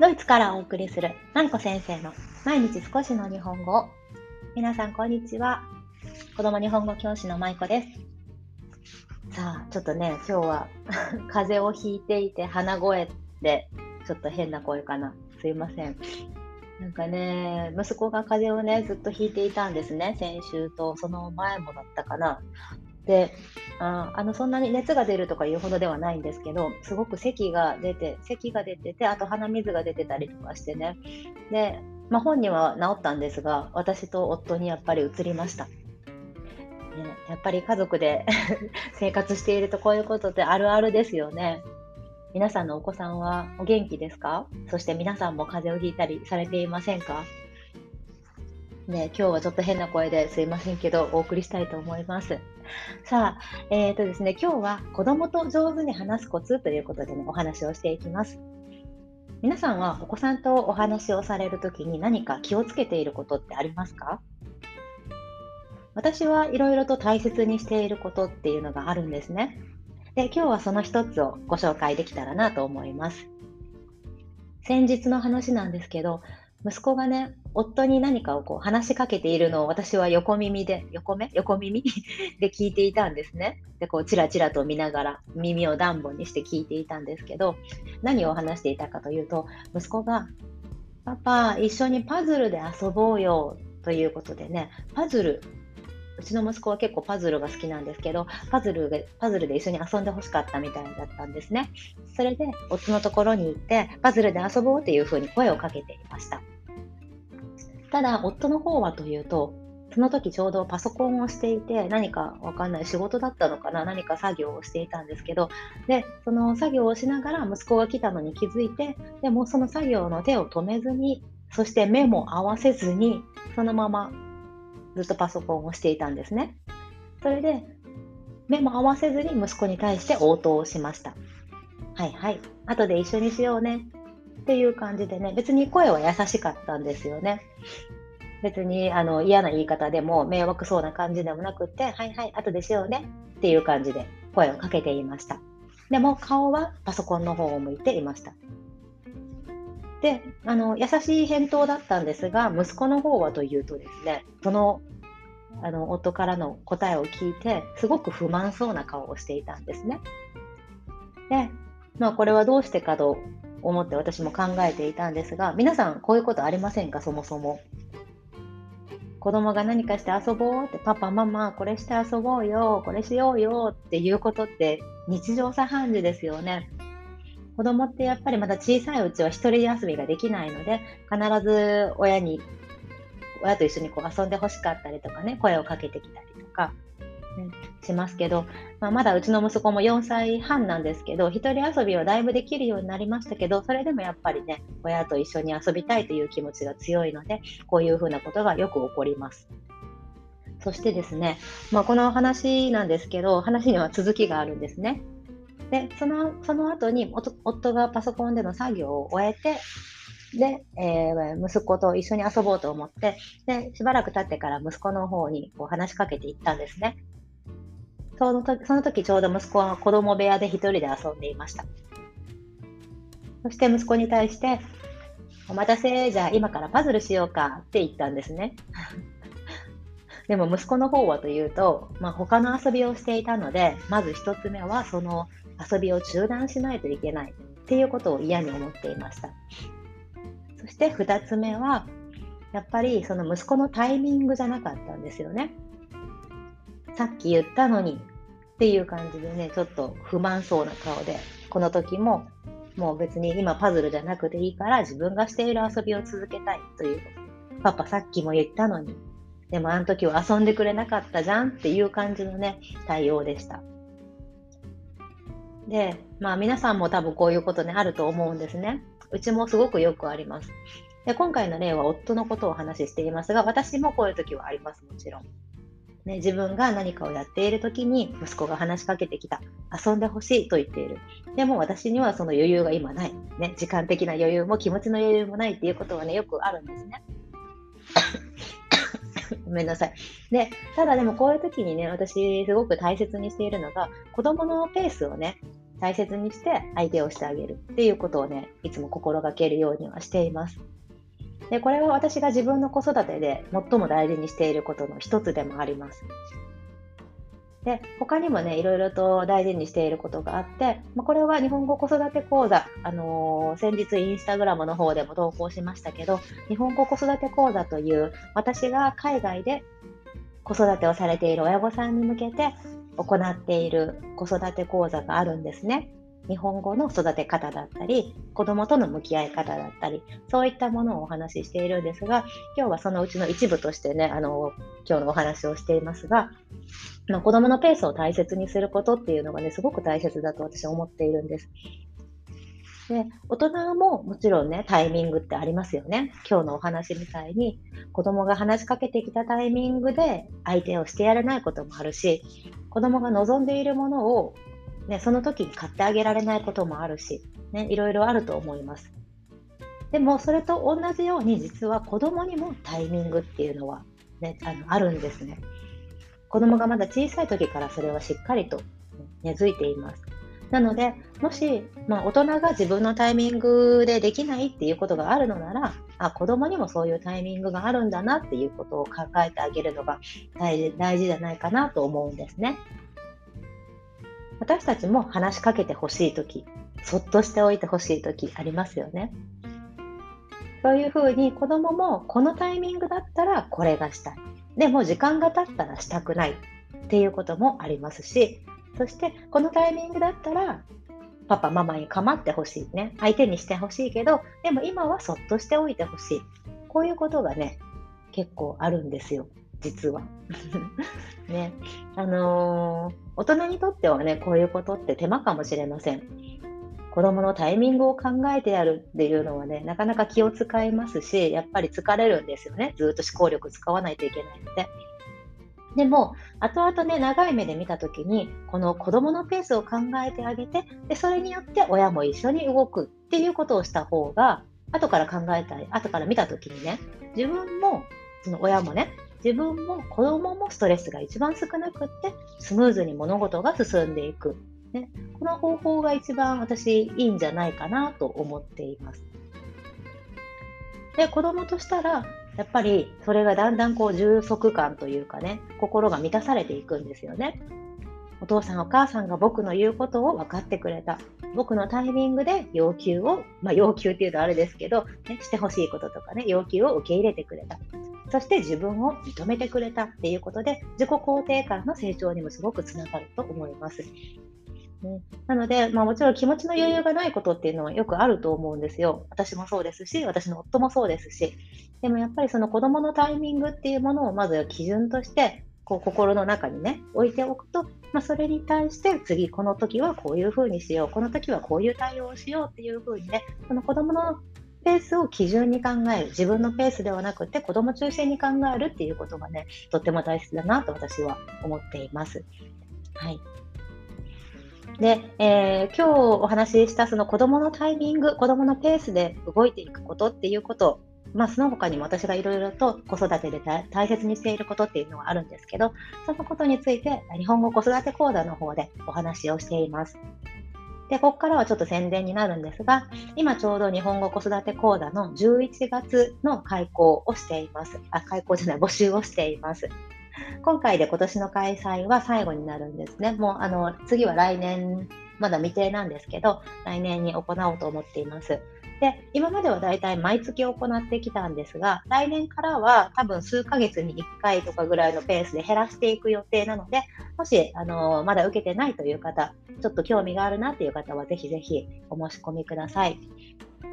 ドイツからお送りするまいこ先生の毎日少しの日本語皆さんこんにちは。子供日本語教師のまいこです。さあちょっとね今日は 風邪をひいていて鼻声でちょっと変な声かな。すいません。なんかね、息子が風邪をね、ずっとひいていたんですね。先週と、その前もだったかな。でああのそんなに熱が出るとかいうほどではないんですけどすごく咳が出て咳が出ててあと鼻水が出てたりとかしてねで、まあ、本人は治ったんですが私と夫にやっぱり移りました。ね、やっぱり家族で 生活しているとこういうことってあるあるですよね。皆さんのお子さんはお元気ですか？そして皆さんも風邪をひいたりされていませんか？ね、今日はちょっと変な声ですいませんけど、お送りしたいと思います。さあ、えっ、ー、とですね、今日は子供と上手に話すコツということでね、お話をしていきます。皆さんはお子さんとお話をされるときに何か気をつけていることってありますか？私はいろいろと大切にしていることっていうのがあるんですね。で、今日はその一つをご紹介できたらなと思います。先日の話なんですけど、息子がね、夫に何かをこう話しかけているのを私は横耳で、横目？横耳？で聞いていたんですね。で、こう、チラチラと見ながら耳を暖房にして聞いていたんですけど、何を話していたかというと、息子が、パパ、一緒にパズルで遊ぼうよということでね、パズルうちの息子は結構パズルが好きなんですけど、パズルで、パズルで一緒に遊んでほしかったみたいだったんですね。それで、夫のところに行って、パズルで遊ぼうっていうふうに声をかけていました。ただ、夫の方はというと、その時ちょうどパソコンをしていて、何かわかんない仕事だったのかな、何か作業をしていたんですけど、で、その作業をしながら息子が来たのに気づいて、でもその作業の手を止めずに、そして目も合わせずに、そのままずっとパソコンをしていたんですね。それで、目も合わせずに息子に対して応答をしました。はいはい、後で一緒にしようねっていう感じでね、別に声は優しかったんですよね。別にあの嫌な言い方でも迷惑そうな感じでもなくって、はいはい、後でしようねっていう感じで声をかけていました。でも顔はパソコンの方を向いていました。で、あの、優しい返答だったんですが、息子の方はというとですね、その、あの、夫からの答えを聞いて、すごく不満そうな顔をしていたんですね。で、まあ、これはどうしてかと思って私も考えていたんですが、皆さん、こういうことありませんか、そもそも。子供が何かして遊ぼうって、パパ、ママ、これして遊ぼうよ、これしようよっていうことって日常茶飯事ですよね。子供ってやっぱりまだ小さいうちは一人遊びができないので、必ず親に、親と一緒にこう遊んでほしかったりとかね、声をかけてきたりとか、ね、しますけど、まあ、まだうちの息子も4歳半なんですけど、一人遊びはだいぶできるようになりましたけど、それでもやっぱりね、親と一緒に遊びたいという気持ちが強いので、こういうふうなことがよく起こります。そしてですね、まあ、この話なんですけど、話には続きがあるんですね。で、その、その後に夫がパソコンでの作業を終えて、で、えー、息子と一緒に遊ぼうと思って、で、しばらく経ってから息子の方にこう話しかけていったんですね。その時その時ちょうど息子は子供部屋で一人で遊んでいました。そして息子に対して、お待たせ、じゃあ今からパズルしようかって言ったんですね。でも息子の方はというと、まあ、他の遊びをしていたので、まず1つ目はその遊びを中断しないといけないっていうことを嫌に思っていました。そして2つ目は、やっぱりその息子のタイミングじゃなかったんですよね。さっき言ったのにっていう感じでね、ちょっと不満そうな顔で、この時ももう別に今パズルじゃなくていいから自分がしている遊びを続けたいというパパさっきも言ったのにでもあの時は遊んでくれなかったじゃんっていう感じのね、対応でした。で、まあ皆さんも多分こういうことね、あると思うんですね。うちもすごくよくあります。で今回の例は夫のことをお話ししていますが、私もこういう時はあります、もちろん。ね、自分が何かをやっている時に息子が話しかけてきた。遊んでほしいと言っている。でも私にはその余裕が今ない。ね、時間的な余裕も気持ちの余裕もないっていうことはね、よくあるんですね。ごめんなさい。で、ただでもこういう時にね、私すごく大切にしているのが、子供のペースをね、大切にして相手をしてあげるっていうことをね、いつも心がけるようにはしています。で、これは私が自分の子育てで最も大事にしていることの一つでもあります。で、他にもね、いろいろと大事にしていることがあって、まあ、これは日本語子育て講座、あのー、先日インスタグラムの方でも投稿しましたけど、日本語子育て講座という私が海外で子育てをされている親御さんに向けて行っている子育て講座があるんですね。日本語の育て方だったり、子供との向き合い方だったり、そういったものをお話ししているんですが、今日はそのうちの一部としてね、あの、今日のお話をしていますが、子供のペースを大切にすることっていうのがね、すごく大切だと私は思っているんです。で、大人ももちろんね、タイミングってありますよね。今日のお話みたいに、子供が話しかけてきたタイミングで相手をしてやれないこともあるし、子供が望んでいるものを、ね、その時に買ってあげられないこともあるし、ね、いろいろあると思います。でも、それと同じように、実は子供にもタイミングっていうのは、ね、あのあるんですね。子供がまだ小さい時からそれはしっかりと根付いています。なので、もし、まあ、大人が自分のタイミングでできないっていうことがあるのなら、あ子供にもそういうタイミングがあるんだなっていうことを考えてあげるのが大事大事じゃないかなと思うんですね。私たちも話しかけてほしいとき、そっとしておいてほしいときありますよね。そういうふうに子供もこのタイミングだったらこれがしたい。でも時間が経ったらしたくないっていうこともありますし、そしてこのタイミングだったらパパママに構ってほしいね相手にしてほしいけどでも今はそっとしておいてほしいこういうことがね結構あるんですよ実は。ねあのー、大人にとってはねこういうことって手間かもしれません。子供のタイミングを考えてやるっていうのはね、なかなか気を使いますし、やっぱり疲れるんですよね。ずっと思考力使わないといけないので。でも、後々ね、長い目で見たときに、この子供のペースを考えてあげて、で、それによって親も一緒に動くっていうことをした方が、後から考えたり、後から見たときにね、自分も、その親もね、自分も子供もストレスが一番少なくって、スムーズに物事が進んでいく。ね、この方法が一番私いいんじゃないかなと思っています。で、子供としたら、やっぱりそれがだんだんこう充足感というかね、心が満たされていくんですよね。お父さんお母さんが僕の言うことを分かってくれた。僕のタイミングで要求を、まあ、要求っていうとあれですけど、ね、してほしいこととかね、要求を受け入れてくれた。そして自分を認めてくれたっていうことで、自己肯定感の成長にもすごくつながると思います。ね、なので、まあ、もちろん気持ちの余裕がないことっていうのはよくあると思うんですよ。私もそうですし、私の夫もそうですし。でもやっぱりその子供のタイミングっていうものをまず基準として、こう心の中にね、置いておくと、まあ、それに対して次この時はこういうふうにしよう、この時はこういう対応をしようっていうふうにね、その子供のペースを基準に考える。自分のペースではなくて子供中心に考えるっていうことがね、とっても大切だなと私は思っています。はい。で、えー、今日お話ししたその子供のタイミング、子供のペースで動いていくことっていうこと、まあ、その他にも私がいろいろと子育てで大切にしていることっていうのはあるんですけど、そのことについて日本語子育て講座の方でお話をしています。で、ここからはちょっと宣伝になるんですが、今ちょうど日本語子育て講座の11月の開講をしています。あ、開講じゃない、募集をしています。今回で今年の開催は最後になるんですね。もうあの次は来年、まだ未定なんですけど、来年に行おうと思っています。で、今まではだいたい毎月行ってきたんですが、来年からは多分数ヶ月に1回とかぐらいのペースで減らしていく予定なので、もし、あのまだ受けてないという方、ちょっと興味があるなという方は、ぜひぜひお申し込みください。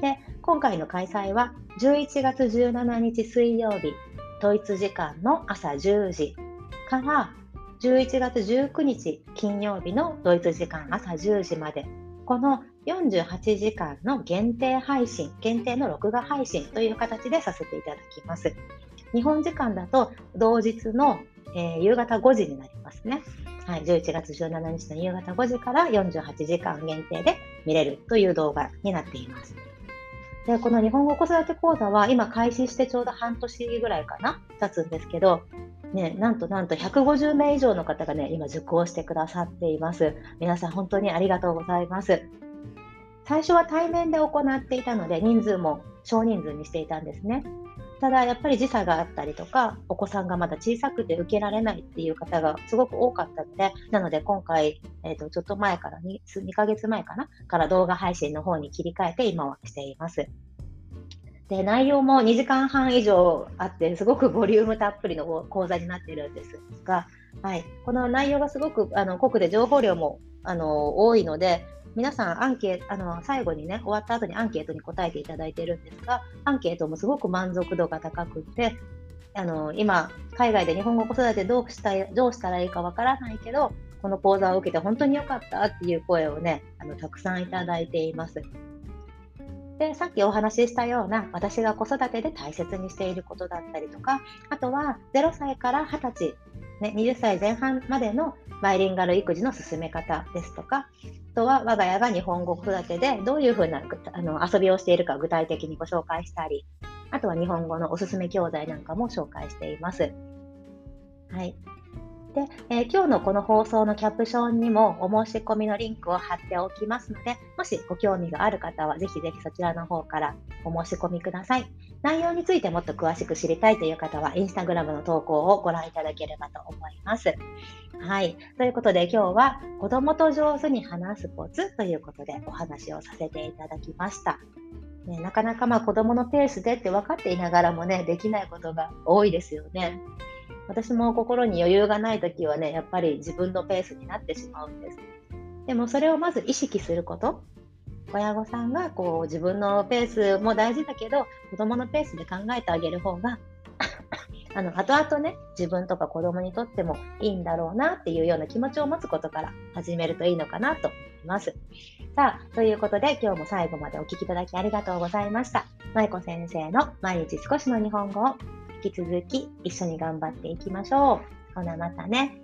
で、今回の開催は11月17日水曜日、統一時間の朝10時から11月19日金曜日のドイツ時間朝10時までこの48時間の限定配信、限定の録画配信という形でさせていただきます。日本時間だと同日の、えー、夕方5時になりますね。はい、11月17日の夕方5時から48時間限定で見れるという動画になっています。で、この日本語子育て講座は今開始してちょうど半年ぐらいかな経つんですけど、ね、なんとなんと150名以上の方がね、今受講してくださっています。皆さん本当にありがとうございます。最初は対面で行っていたので、人数も少人数にしていたんですね。ただやっぱり時差があったりとか、お子さんがまだ小さくて受けられないっていう方がすごく多かったので、なので今回、えー、とちょっと前から2、2ヶ月前かなから動画配信の方に切り替えて今はしています。で、内容も2時間半以上あって、すごくボリュームたっぷりの講座になっているんですが、はい、この内容がすごくあの濃くて情報量もあの多いので、皆さんアンケート、あの、最後にね、終わった後にアンケートに答えていただいているんですが、アンケートもすごく満足度が高くて、あの、今、海外で日本語子育てどうしたどうしたらいいかわからないけど、この講座を受けて本当に良かったっていう声をね、あの、たくさんいただいています。で、さっきお話ししたような私が子育てで大切にしていることだったりとか、あとは0歳から20歳、ね、20歳前半までのバイリンガル育児の進め方ですとか、あとは我が家が日本語子育てでどういうふうなあの遊びをしているか具体的にご紹介したり、あとは日本語のおすすめ教材なんかも紹介しています。はい。で、えー、今日のこの放送のキャプションにもお申し込みのリンクを貼っておきますので、もしご興味がある方はぜひぜひそちらの方からお申し込みください。内容についてもっと詳しく知りたいという方は、インスタグラムの投稿をご覧いただければと思います。はい。ということで今日は子供と上手に話すコツということでお話をさせていただきました。ね、なかなかまあ子供のペースでって分かっていながらもね、できないことが多いですよね。私も心に余裕がない時はね、やっぱり自分のペースになってしまうんです。でもそれをまず意識すること。親御さんがこう自分のペースも大事だけど、子供のペースで考えてあげる方が あの、後々ね、自分とか子供にとってもいいんだろうなっていうような気持ちを持つことから始めるといいのかなと思います。さあ、ということで今日も最後までお聴きいただきありがとうございました。舞子先生の毎日少しの日本語を引き続き一緒に頑張っていきましょう。ほなまたね。